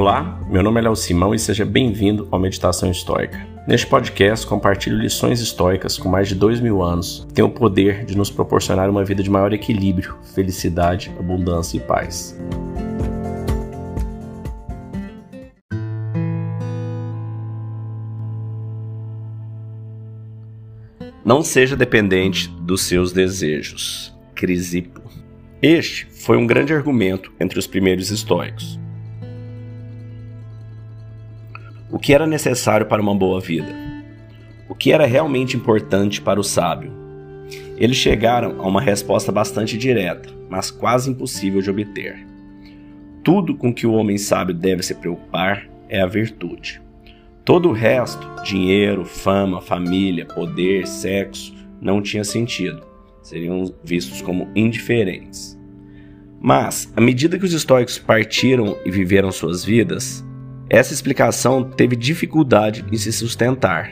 Olá, meu nome é Léo Simão e seja bem-vindo ao Meditação Histórica. Neste podcast, compartilho lições históricas com mais de dois mil anos que têm o poder de nos proporcionar uma vida de maior equilíbrio, felicidade, abundância e paz. Não seja dependente dos seus desejos. Crisipo. Este foi um grande argumento entre os primeiros estoicos. O que era necessário para uma boa vida? O que era realmente importante para o sábio? Eles chegaram a uma resposta bastante direta, mas quase impossível de obter. Tudo com que o homem sábio deve se preocupar é a virtude. Todo o resto, dinheiro, fama, família, poder, sexo, não tinha sentido. Seriam vistos como indiferentes. Mas, à medida que os estoicos partiram e viveram suas vidas, essa explicação teve dificuldade em se sustentar.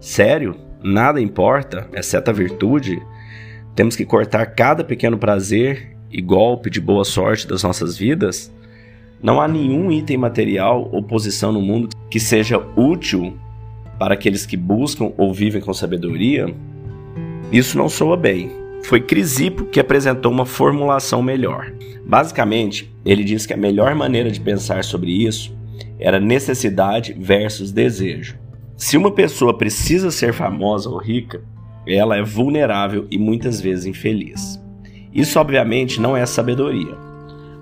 Sério? Nada importa, exceto a virtude? Temos que cortar cada pequeno prazer e golpe de boa sorte das nossas vidas? Não há nenhum item material ou posição no mundo que seja útil para aqueles que buscam ou vivem com sabedoria? Isso não soa bem. Foi Crisipo que apresentou uma formulação melhor. Basicamente, ele diz que a melhor maneira de pensar sobre isso era necessidade versus desejo. Se uma pessoa precisa ser famosa ou rica, ela é vulnerável e muitas vezes infeliz. Isso, obviamente, não é sabedoria.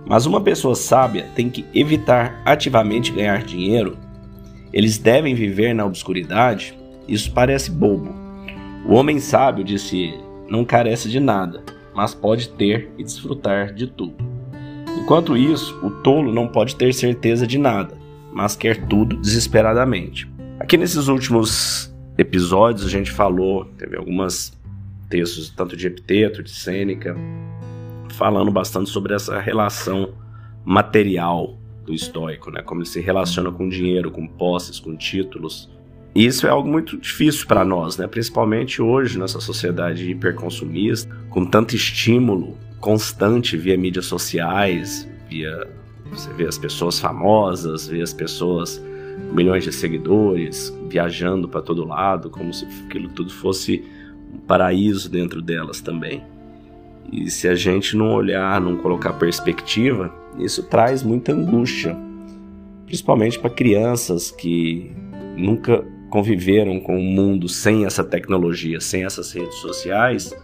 Mas uma pessoa sábia tem que evitar ativamente ganhar dinheiro. Eles devem viver na obscuridade. Isso parece bobo. O homem sábio, disse ele, não carece de nada, mas pode ter e desfrutar de tudo. Enquanto isso, o tolo não pode ter certeza de nada, mas quer tudo desesperadamente. Aqui nesses últimos episódios a gente falou, teve alguns textos tanto de Epiteto, de Sêneca, falando bastante sobre essa relação material do estoico, né? Como ele se relaciona com dinheiro, com posses, com títulos. E isso é algo muito difícil para nós, né? Principalmente hoje nessa sociedade hiperconsumista, com tanto estímulo constante via mídias sociais, via você vê as pessoas famosas, vê as pessoas com milhões de seguidores viajando para todo lado, como se aquilo tudo fosse um paraíso dentro delas também. E se a gente não olhar, não colocar perspectiva, isso traz muita angústia, principalmente para crianças que nunca conviveram com o mundo sem essa tecnologia, sem essas redes sociais.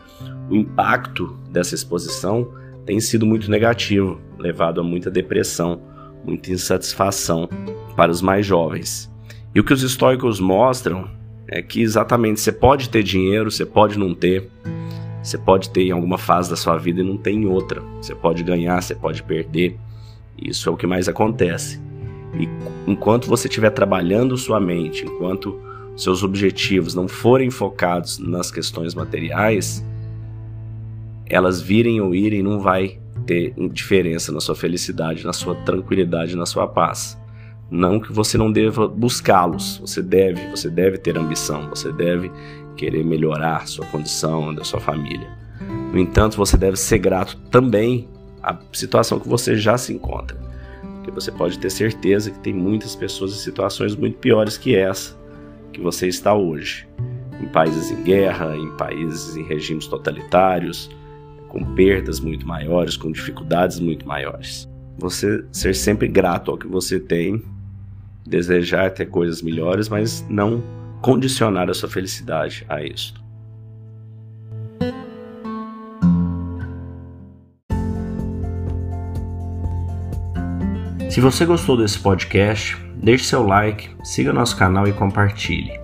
O impacto dessa exposição tem sido muito negativo, levado a muita depressão, muita insatisfação para os mais jovens. E o que os estoicos mostram é que exatamente você pode ter dinheiro, você pode não ter, você pode ter em alguma fase da sua vida e não ter em outra. Você pode ganhar, você pode perder. Isso é o que mais acontece. E enquanto você estiver trabalhando sua mente, enquanto seus objetivos não forem focados nas questões materiais, elas virem ou irem não vai ter diferença na sua felicidade, na sua tranquilidade, na sua paz. Não que você não deva buscá-los, você deve, você deve ter ambição, você deve querer melhorar sua condição, da sua família. No entanto, você deve ser grato também à situação que você já se encontra. Porque você pode ter certeza que tem muitas pessoas em situações muito piores que essa que você está hoje. Em países em guerra, em países em regimes totalitários, com perdas muito maiores, com dificuldades muito maiores. Você ser sempre grato ao que você tem, desejar ter coisas melhores, mas não condicionar a sua felicidade a isso. Se você gostou desse podcast, deixe seu like, siga nosso canal e compartilhe.